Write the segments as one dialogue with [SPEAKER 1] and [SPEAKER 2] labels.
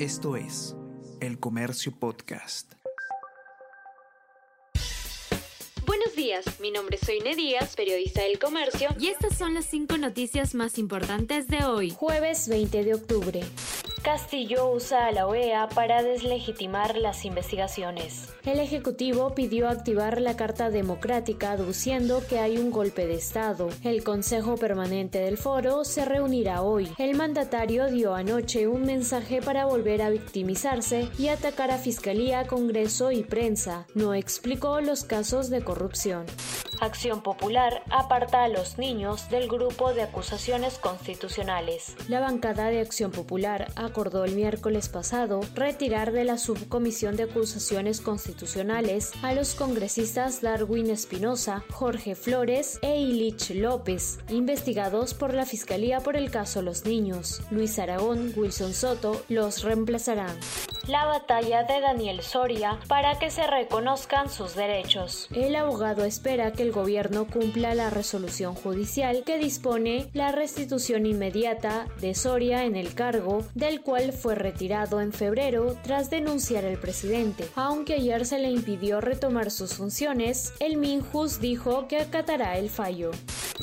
[SPEAKER 1] Esto es El Comercio Podcast.
[SPEAKER 2] Buenos días, mi nombre es Soine Díaz, periodista del Comercio,
[SPEAKER 3] y estas son las cinco noticias más importantes de hoy,
[SPEAKER 2] jueves 20 de octubre. Castillo usa a la OEA para deslegitimar las investigaciones.
[SPEAKER 4] El Ejecutivo pidió activar la Carta Democrática aduciendo que hay un golpe de Estado. El Consejo Permanente del Foro se reunirá hoy. El mandatario dio anoche un mensaje para volver a victimizarse y atacar a Fiscalía, Congreso y prensa. No explicó los casos de corrupción.
[SPEAKER 5] Acción Popular aparta a los niños del grupo de acusaciones constitucionales.
[SPEAKER 4] La bancada de Acción Popular acordó el miércoles pasado retirar de la subcomisión de acusaciones constitucionales a los congresistas Darwin Espinosa, Jorge Flores e Ilich López, investigados por la Fiscalía por el caso Los Niños. Luis Aragón, Wilson Soto los reemplazarán
[SPEAKER 5] la batalla de Daniel Soria para que se reconozcan sus derechos.
[SPEAKER 4] El abogado espera que el gobierno cumpla la resolución judicial que dispone la restitución inmediata de Soria en el cargo, del cual fue retirado en febrero tras denunciar al presidente. Aunque ayer se le impidió retomar sus funciones, el Minjus dijo que acatará el fallo.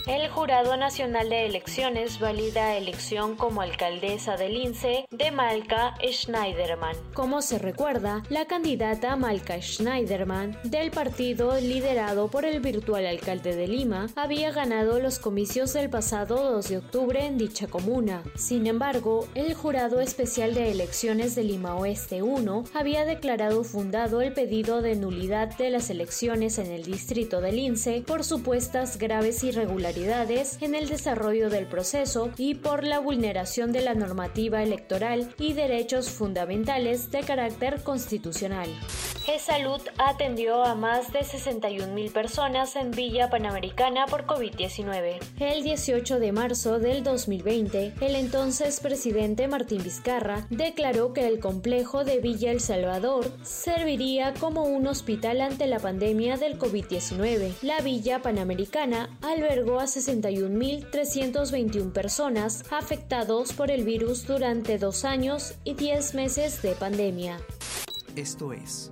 [SPEAKER 5] El Jurado Nacional de Elecciones valida elección como alcaldesa del INSE de Malka Schneiderman.
[SPEAKER 4] Como se recuerda, la candidata Malka Schneiderman del partido liderado por el virtual alcalde de Lima había ganado los comicios del pasado 2 de octubre en dicha comuna. Sin embargo, el Jurado Especial de Elecciones de Lima Oeste 1 había declarado fundado el pedido de nulidad de las elecciones en el distrito del INSE por supuestas graves irregularidades en el desarrollo del proceso y por la vulneración de la normativa electoral y derechos fundamentales de carácter constitucional.
[SPEAKER 5] E-Salud atendió a más de 61 mil personas en Villa Panamericana por COVID-19.
[SPEAKER 4] El 18 de marzo del 2020, el entonces presidente Martín Vizcarra declaró que el complejo de Villa El Salvador serviría como un hospital ante la pandemia del COVID-19. La Villa Panamericana albergó a 61.321 personas afectados por el virus durante dos años y 10 meses de pandemia.
[SPEAKER 1] Esto es